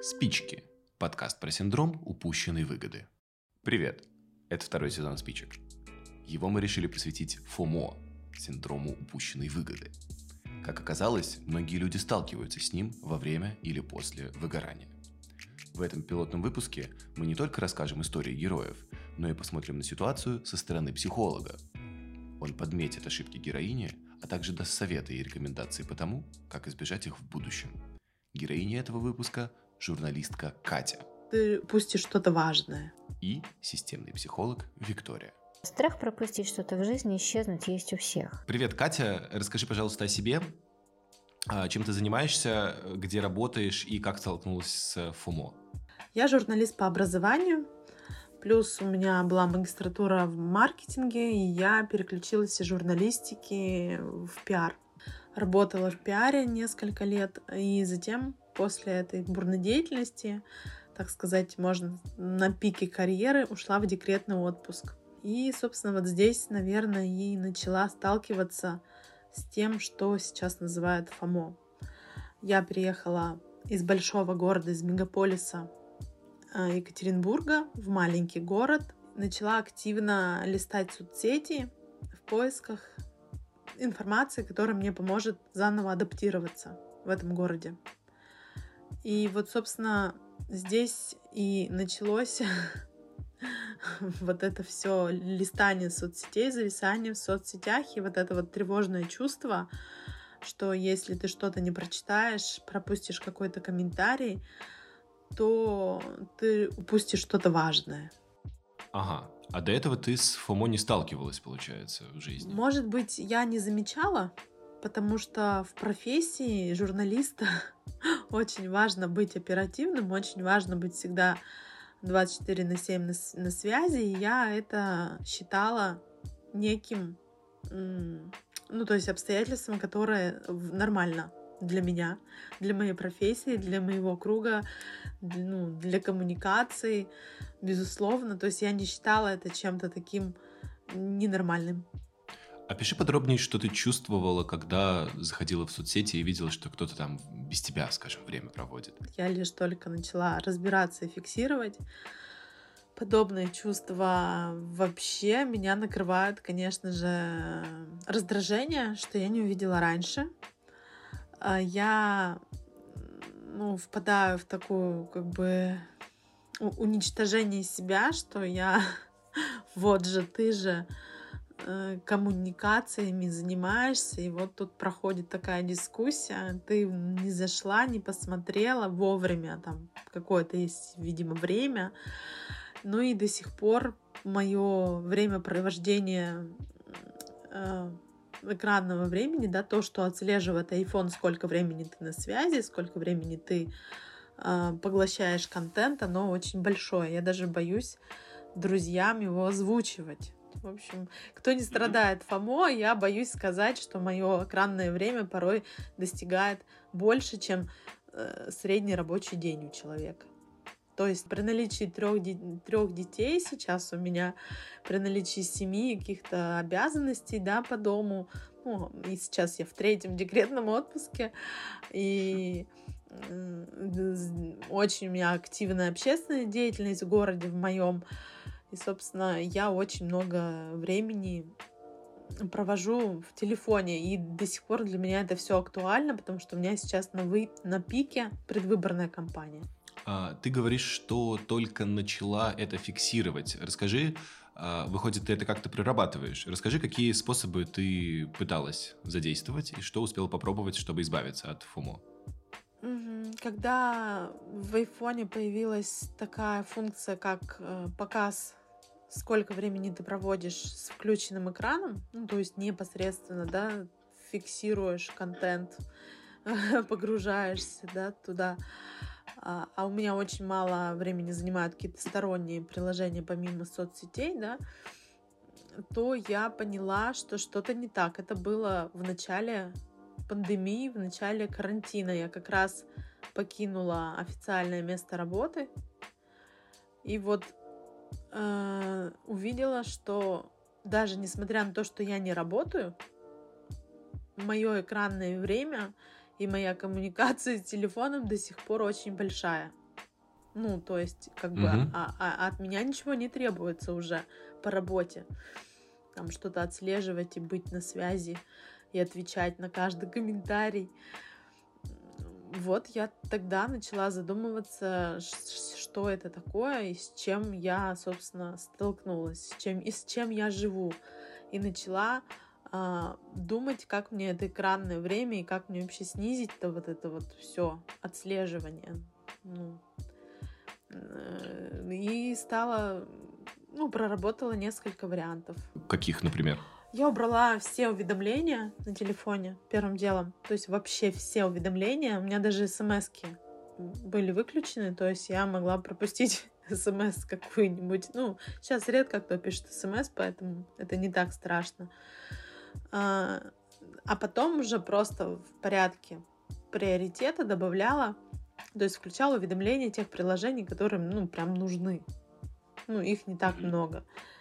Спички. Подкаст про синдром упущенной выгоды. Привет. Это второй сезон спичек. Его мы решили посвятить ФОМО – синдрому упущенной выгоды. Как оказалось, многие люди сталкиваются с ним во время или после выгорания. В этом пилотном выпуске мы не только расскажем истории героев, но и посмотрим на ситуацию со стороны психолога. Он подметит ошибки героини, а также даст советы и рекомендации по тому, как избежать их в будущем. Героиня этого выпуска – журналистка Катя. Ты пустишь что-то важное. И системный психолог Виктория. Страх пропустить что-то в жизни, исчезнуть есть у всех. Привет, Катя. Расскажи, пожалуйста, о себе. А, чем ты занимаешься, где работаешь и как столкнулась с ФОМО? Я журналист по образованию, плюс у меня была магистратура в маркетинге, и я переключилась из журналистики в пиар. Работала в пиаре несколько лет, и затем после этой бурной деятельности, так сказать, можно на пике карьеры ушла в декретный отпуск. И, собственно, вот здесь, наверное, и начала сталкиваться с тем, что сейчас называют ФОМО. Я приехала из большого города, из мегаполиса э, Екатеринбурга в маленький город. Начала активно листать соцсети в поисках информации, которая мне поможет заново адаптироваться в этом городе. И вот, собственно, здесь и началось вот это все листание соцсетей, зависание в соцсетях и вот это вот тревожное чувство, что если ты что-то не прочитаешь, пропустишь какой-то комментарий, то ты упустишь что-то важное. Ага. А до этого ты с ФОМО не сталкивалась, получается, в жизни? Может быть, я не замечала, потому что в профессии журналиста очень важно быть оперативным, очень важно быть всегда 24 на 7 на, на связи, и я это считала неким, ну, то есть обстоятельством, которое нормально для меня, для моей профессии, для моего круга, для, ну, для коммуникации, безусловно. То есть я не считала это чем-то таким ненормальным. Опиши подробнее, что ты чувствовала, когда заходила в соцсети и видела, что кто-то там без тебя, скажем, время проводит. Я лишь только начала разбираться и фиксировать. Подобные чувства вообще меня накрывают, конечно же, раздражение, что я не увидела раньше. А я ну, впадаю в такую как бы уничтожение себя, что я вот же, ты же, коммуникациями занимаешься, и вот тут проходит такая дискуссия, ты не зашла, не посмотрела вовремя, там какое-то есть, видимо, время, ну и до сих пор мое времяпровождение э, экранного времени, да, то, что отслеживает iPhone, сколько времени ты на связи, сколько времени ты э, поглощаешь контент, оно очень большое. Я даже боюсь друзьям его озвучивать. В общем, кто не страдает ФОМО, я боюсь сказать, что мое экранное время порой достигает больше, чем э, средний рабочий день у человека. То есть при наличии трех, трех детей сейчас у меня, при наличии семьи, каких-то обязанностей да, по дому, ну, и сейчас я в третьем декретном отпуске, и очень у меня активная общественная деятельность в городе в моем, и, собственно, я очень много времени провожу в телефоне, и до сих пор для меня это все актуально, потому что у меня сейчас на, вы... на пике предвыборная кампания. А, ты говоришь, что только начала это фиксировать. Расскажи, а, выходит, ты это как-то прорабатываешь. Расскажи, какие способы ты пыталась задействовать и что успела попробовать, чтобы избавиться от ФОМО. Когда в айфоне появилась такая функция, как э, показ сколько времени ты проводишь с включенным экраном, ну, то есть непосредственно, да, фиксируешь контент, погружаешься, да, туда. А, а у меня очень мало времени занимают какие-то сторонние приложения помимо соцсетей, да, то я поняла, что что-то не так. Это было в начале пандемии, в начале карантина. Я как раз покинула официальное место работы. И вот э, увидела, что даже несмотря на то, что я не работаю, мое экранное время и моя коммуникация с телефоном до сих пор очень большая. Ну, то есть, как бы, Мгм. а, а от меня ничего не требуется уже по работе. Там что-то отслеживать и быть на связи, и отвечать на каждый комментарий. Вот я тогда начала задумываться, что это такое и с чем я, собственно, столкнулась, с чем, и с чем я живу. И начала а, думать, как мне это экранное время и как мне вообще снизить-то вот это вот все отслеживание. Ну, э, и стала, ну, проработала несколько вариантов. Каких, например? Я убрала все уведомления на телефоне первым делом. То есть вообще все уведомления. У меня даже смс были выключены. То есть я могла пропустить смс какую-нибудь. Ну, сейчас редко кто пишет смс, поэтому это не так страшно. А, а потом уже просто в порядке приоритета добавляла, то есть включала уведомления тех приложений, которые, ну, прям нужны. Ну, их не так много. А,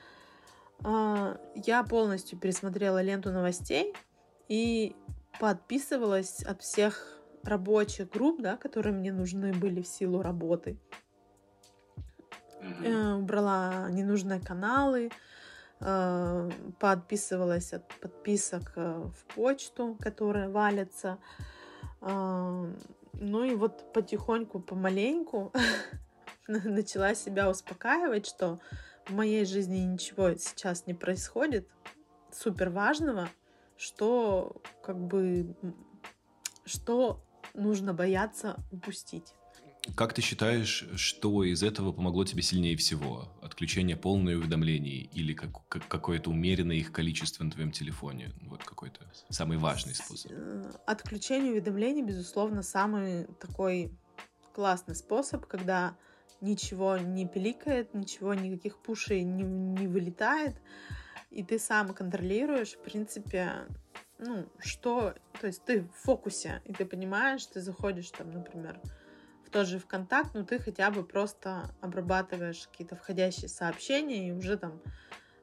Я полностью пересмотрела ленту новостей и подписывалась от всех рабочих групп, да, которые мне нужны были в силу работы. Э, Убрала ненужные каналы, э, подписывалась от подписок э, в почту, которые валятся. А, Ну и вот потихоньку, помаленьку начала себя успокаивать, что в моей жизни ничего сейчас не происходит супер важного, что как бы что нужно бояться упустить. Как ты считаешь, что из этого помогло тебе сильнее всего? Отключение полное уведомлений или как- как- какое-то умеренное их количество на твоем телефоне? Вот какой-то самый важный способ. Э, Отключение уведомлений, безусловно, самый такой классный способ, когда ничего не пиликает, ничего, никаких пушей не, не вылетает, и ты сам контролируешь, в принципе, ну, что, то есть ты в фокусе, и ты понимаешь, ты заходишь там, например, в тот же ВКонтакт, но ты хотя бы просто обрабатываешь какие-то входящие сообщения и уже там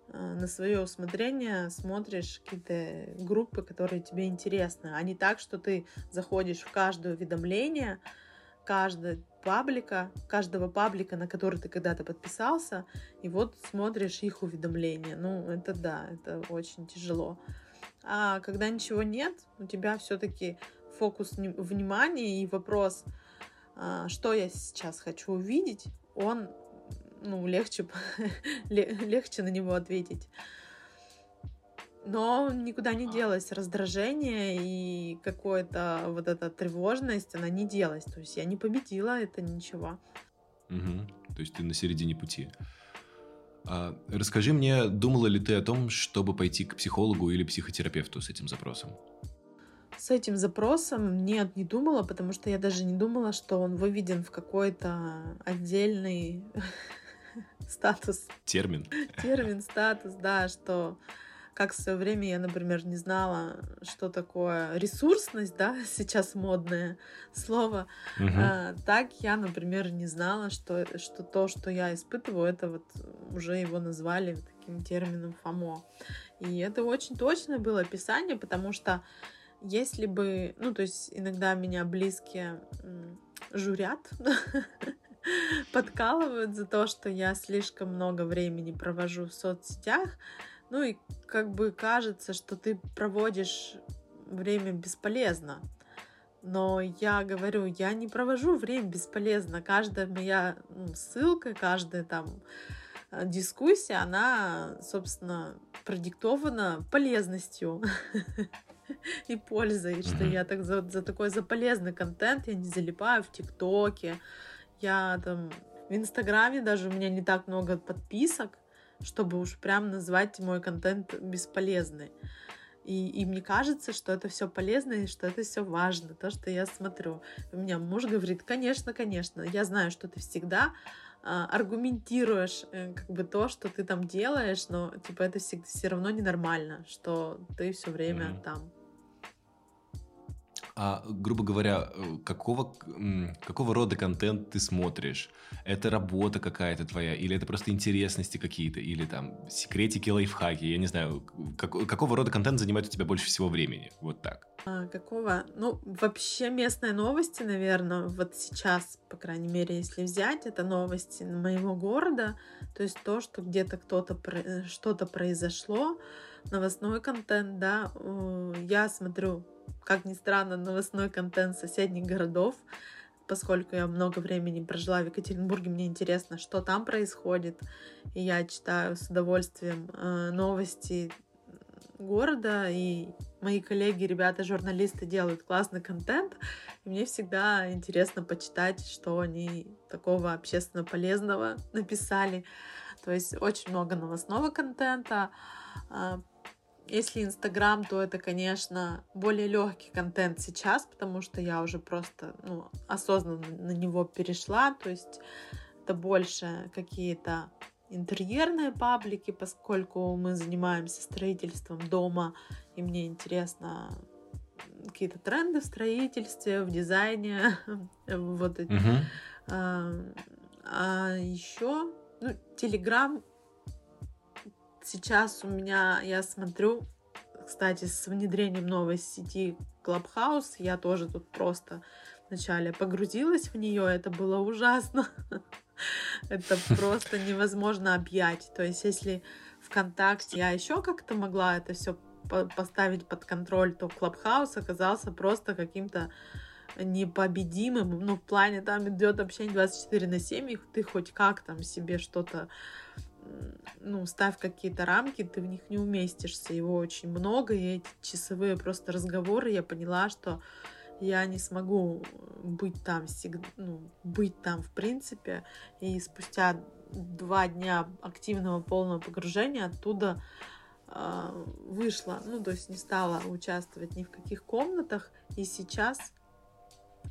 э, на свое усмотрение смотришь какие-то группы, которые тебе интересны, а не так, что ты заходишь в каждое уведомление, каждого паблика, каждого паблика, на который ты когда-то подписался, и вот смотришь их уведомления. Ну, это да, это очень тяжело. А когда ничего нет, у тебя все-таки фокус вни- внимания и вопрос, а, что я сейчас хочу увидеть, он ну, легче, ле- легче на него ответить. Но никуда не делось раздражение и какое-то вот эта тревожность, она не делась. То есть я не победила это ничего. Мгм. То есть ты на середине пути. А, расскажи мне, думала ли ты о том, чтобы пойти к психологу или психотерапевту с этим запросом? С этим запросом нет, не думала, потому что я даже не думала, что он выведен в какой-то отдельный статус, Термин? термин, статус, да, что как в свое время я, например, не знала, что такое ресурсность, да, сейчас модное слово, Мгм. А, так я, например, не знала, что, что то, что я испытываю, это вот уже его назвали таким термином ФОМО. И это очень точное было описание, потому что если бы, ну, то есть иногда меня близкие журят, подкалывают за то, что я слишком много времени провожу в соцсетях, ну и как бы кажется, что ты проводишь время бесполезно. Но я говорю, я не провожу время бесполезно. Каждая моя ну, ссылка, каждая там э, дискуссия, она, собственно, продиктована полезностью и пользой, что я так за, за такой за полезный контент я не залипаю в ТикТоке, я там в Инстаграме даже у меня не так много подписок, чтобы уж прям назвать мой контент бесполезный. И, и мне кажется, что это все полезно и что это все важно, то, что я смотрю. У меня муж говорит, конечно, конечно, я знаю, что ты всегда а, аргументируешь э, как бы то, что ты там делаешь, но типа это все равно ненормально, что ты все время Мгм. там. А, грубо говоря, э, какого, какого рода контент ты смотришь? Это работа какая-то твоя? Или это просто интересности какие-то? Или там секретики, лайфхаки? Я не знаю. Как, какого рода контент занимает у тебя больше всего времени? Вот так. А, какого? Ну, вообще местные новости, наверное, вот сейчас, по крайней мере, если взять, это новости моего города. То есть то, что где-то кто-то, э, что-то произошло, новостной контент, да. Я смотрю как ни странно, новостной контент соседних городов, поскольку я много времени прожила в Екатеринбурге, мне интересно, что там происходит, и я читаю с удовольствием э, новости города, и мои коллеги, ребята, журналисты делают классный контент, и мне всегда интересно почитать, что они такого общественно полезного написали. То есть очень много новостного контента, а, если Инстаграм, то это, конечно, более легкий контент сейчас, потому что я уже просто ну, осознанно на него перешла. То есть это больше какие-то интерьерные паблики, поскольку мы занимаемся строительством дома, и мне интересно какие-то тренды в строительстве, в дизайне, вот эти. А, а еще, ну, Телеграм сейчас у меня, я смотрю, кстати, с внедрением новой сети Clubhouse, я тоже тут просто вначале погрузилась в нее, это было ужасно. Это просто невозможно объять. То есть, если ВКонтакте я еще как-то могла это все поставить под контроль, то Clubhouse оказался просто каким-то непобедимым. Ну, в плане там идет общение 24 на 7, и ты хоть как там себе что-то ну, ставь какие-то рамки, ты в них не уместишься. Его очень много, и эти часовые просто разговоры, я поняла, что я не смогу быть там всегда, ну, быть там в принципе. И спустя два дня активного полного погружения оттуда э, вышла, ну, то есть не стала участвовать ни в каких комнатах. И сейчас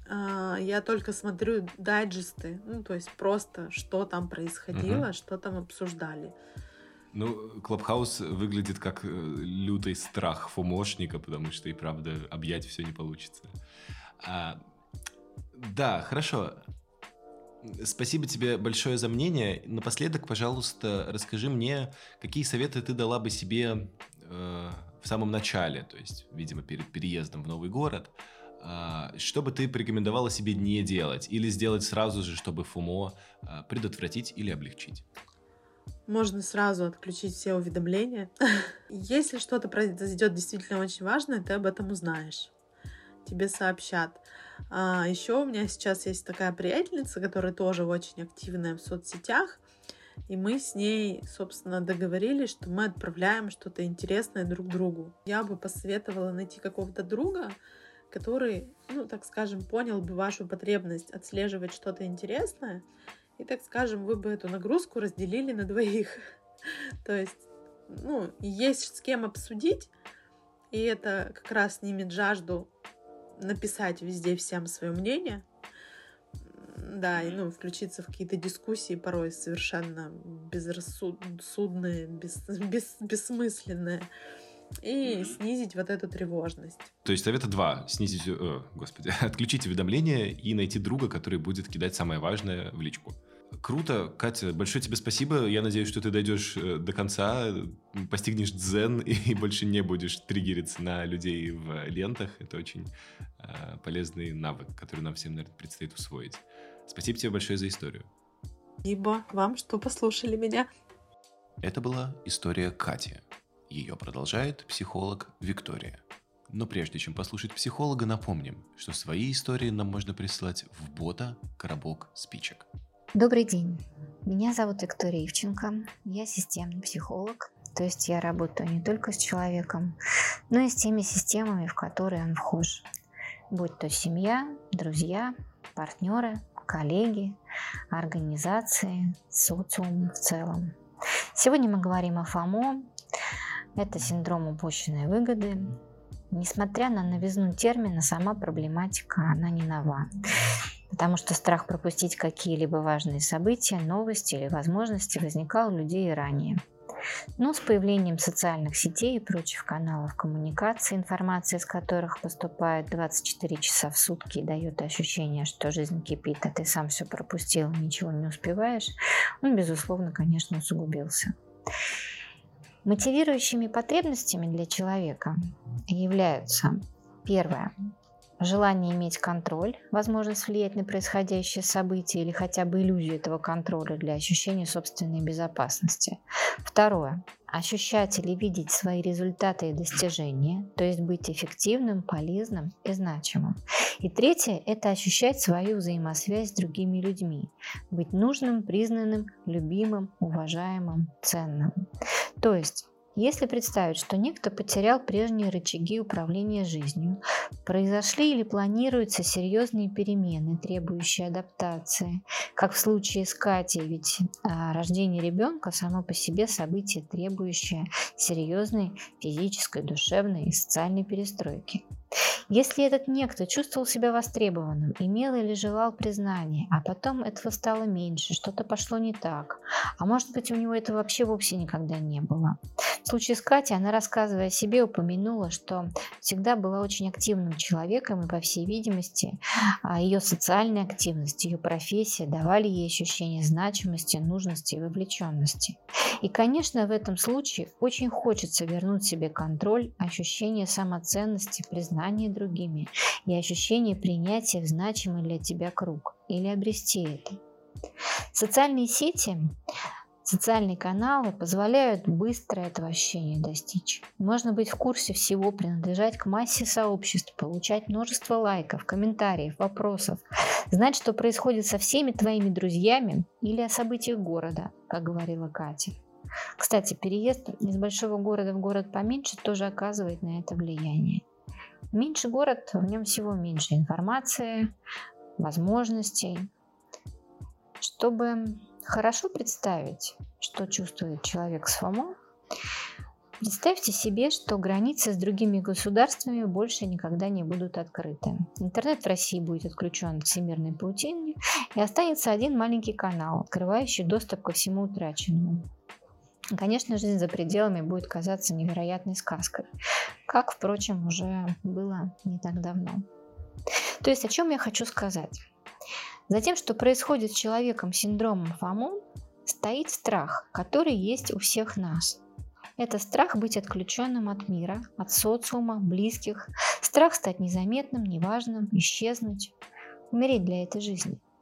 я только смотрю дайджесты, ну, то есть просто, что там происходило, угу. что там обсуждали. Ну, Клабхаус выглядит как э, лютый страх фомошника, потому что и правда объять все не получится. А, да, хорошо. Спасибо тебе большое за мнение. Напоследок, пожалуйста, расскажи мне, какие советы ты дала бы себе э, в самом начале, то есть, видимо, перед переездом в новый город, а, что бы ты порекомендовала себе не делать или сделать сразу же, чтобы ФУМО а, предотвратить или облегчить? Можно сразу отключить все уведомления. Если что-то произойдет действительно очень важное, ты об этом узнаешь. Тебе сообщат. А, еще у меня сейчас есть такая приятельница, которая тоже очень активная в соцсетях. И мы с ней, собственно, договорились, что мы отправляем что-то интересное друг другу. Я бы посоветовала найти какого-то друга, который, ну, так скажем, понял бы вашу потребность отслеживать что-то интересное, и, так скажем, вы бы эту нагрузку разделили на двоих. То есть, ну, есть с кем обсудить, и это как раз снимет жажду написать везде всем свое мнение, да, и ну, включиться в какие-то дискуссии порой совершенно безрассудные, бес, бес, бессмысленные и снизить вот эту тревожность. То есть совета два. Снизить, э, господи, отключить уведомления и найти друга, который будет кидать самое важное в личку. Круто, Катя, большое тебе спасибо. Я надеюсь, что ты дойдешь э, до конца, постигнешь дзен и больше не будешь триггериться на людей в лентах. Это очень э, полезный навык, который нам всем, наверное, предстоит усвоить. Спасибо тебе большое за историю. Спасибо вам, что послушали меня. Это была история Кати. Ее продолжает психолог Виктория. Но прежде чем послушать психолога, напомним, что свои истории нам можно прислать в бота «Коробок спичек». Добрый день. Меня зовут Виктория Ивченко. Я системный психолог. То есть я работаю не только с человеком, но и с теми системами, в которые он вхож. Будь то семья, друзья, партнеры, коллеги, организации, социум в целом. Сегодня мы говорим о ФОМО, это синдром упущенной выгоды. Несмотря на новизну термина, сама проблематика, она не нова. Потому что страх пропустить какие-либо важные события, новости или возможности возникал у людей и ранее. Но с появлением социальных сетей и прочих каналов коммуникации, информация из которых поступает 24 часа в сутки и дает ощущение, что жизнь кипит, а ты сам все пропустил, ничего не успеваешь, он, безусловно, конечно, усугубился. Мотивирующими потребностями для человека являются первое желание иметь контроль, возможность влиять на происходящее событие или хотя бы иллюзию этого контроля для ощущения собственной безопасности. Второе. Ощущать или видеть свои результаты и достижения, то есть быть эффективным, полезным и значимым. И третье – это ощущать свою взаимосвязь с другими людьми, быть нужным, признанным, любимым, уважаемым, ценным. То есть если представить, что некто потерял прежние рычаги управления жизнью, произошли или планируются серьезные перемены, требующие адаптации, как в случае с Катей, ведь а, рождение ребенка само по себе событие, требующее серьезной физической, душевной и социальной перестройки. Если этот некто чувствовал себя востребованным, имел или желал признания, а потом этого стало меньше, что-то пошло не так, а может быть у него этого вообще вовсе никогда не было. В случае с Катей она, рассказывая о себе, упомянула, что всегда была очень активным человеком и, по всей видимости, а, ее социальная активность, ее профессия давали ей ощущение значимости, нужности и вовлеченности. И, конечно, в этом случае очень хочется вернуть себе контроль, ощущение самоценности, признания другими и ощущение принятия в значимый для тебя круг или обрести это. Социальные сети Социальные каналы позволяют быстро этого ощущения достичь. Можно быть в курсе всего, принадлежать к массе сообществ, получать множество лайков, комментариев, вопросов, знать, что происходит со всеми твоими друзьями или о событиях города, как говорила Катя. Кстати, переезд из большого города в город поменьше тоже оказывает на это влияние. Меньше город, в нем всего меньше информации, возможностей. Чтобы хорошо представить, что чувствует человек с ФОМО, Представьте себе, что границы с другими государствами больше никогда не будут открыты. Интернет в России будет отключен от всемирной паутины, и останется один маленький канал, открывающий доступ ко всему утраченному. Конечно, жизнь за пределами будет казаться невероятной сказкой, как, впрочем, уже было не так давно. То есть о чем я хочу сказать? За тем, что происходит с человеком с синдромом ФОМО, стоит страх, который есть у всех нас. Это страх быть отключенным от мира, от социума, близких, страх стать незаметным, неважным, исчезнуть, умереть для этой жизни –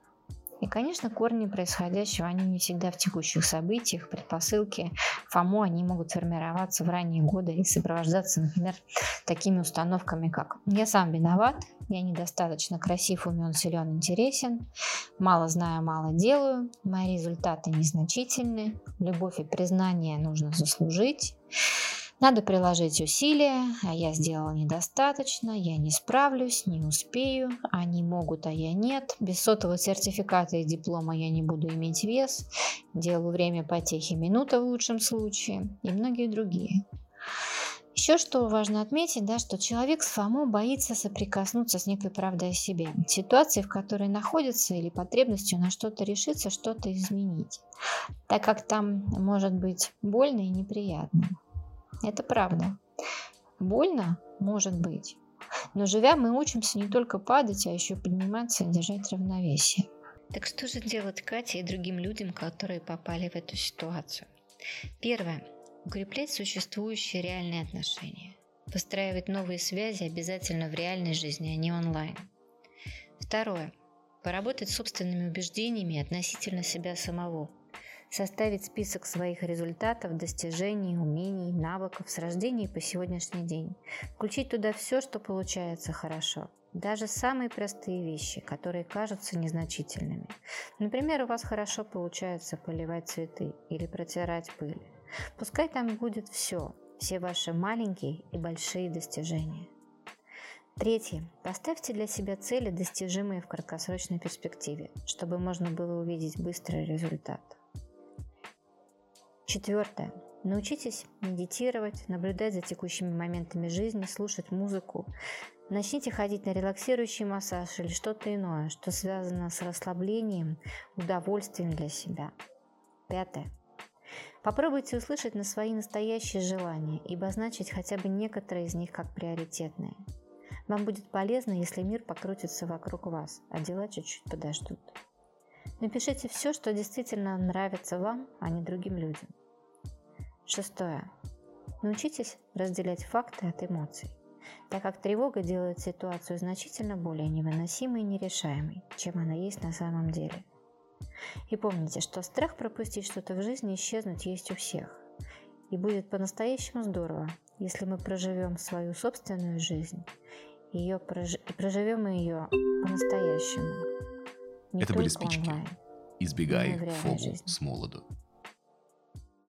и, конечно, корни происходящего, они не всегда в текущих событиях, предпосылки ФОМО, они могут формироваться в ранние годы и сопровождаться, например, такими установками, как «я сам виноват», «я недостаточно красив, умен, силен, интересен», «мало знаю, мало делаю», «мои результаты незначительны», «любовь и признание нужно заслужить», надо приложить усилия, а я сделала недостаточно, я не справлюсь, не успею, они могут, а я нет. Без сотового сертификата и диплома я не буду иметь вес. Делаю время потехи минута в лучшем случае и многие другие. Еще что важно отметить, да, что человек с ФОМО боится соприкоснуться с некой правдой о себе, ситуации, в которой находится или потребностью на что-то решиться, что-то изменить, так как там может быть больно и неприятно. Это правда. Больно? Может быть. Но живя, мы учимся не только падать, а еще подниматься и держать равновесие. Так что же делать Кате и другим людям, которые попали в эту ситуацию? Первое. Укреплять существующие реальные отношения. Выстраивать новые связи обязательно в реальной жизни, а не онлайн. Второе. Поработать с собственными убеждениями относительно себя самого – составить список своих результатов, достижений, умений, навыков с рождения по сегодняшний день. Включить туда все, что получается хорошо. Даже самые простые вещи, которые кажутся незначительными. Например, у вас хорошо получается поливать цветы или протирать пыль. Пускай там будет все, все ваши маленькие и большие достижения. Третье. Поставьте для себя цели, достижимые в краткосрочной перспективе, чтобы можно было увидеть быстрый результат. Четвертое. Научитесь медитировать, наблюдать за текущими моментами жизни, слушать музыку. Начните ходить на релаксирующий массаж или что-то иное, что связано с расслаблением, удовольствием для себя. Пятое. Попробуйте услышать на свои настоящие желания и обозначить хотя бы некоторые из них как приоритетные. Вам будет полезно, если мир покрутится вокруг вас, а дела чуть-чуть подождут. Напишите все, что действительно нравится вам, а не другим людям. Шестое. Научитесь разделять факты от эмоций, так как тревога делает ситуацию значительно более невыносимой и нерешаемой, чем она есть на самом деле. И помните, что страх пропустить что-то в жизни исчезнуть есть у всех. И будет по-настоящему здорово, если мы проживем свою собственную жизнь ее прож... и проживем ее по-настоящему. Это были спички. Онлайн, Избегай фому с молоду.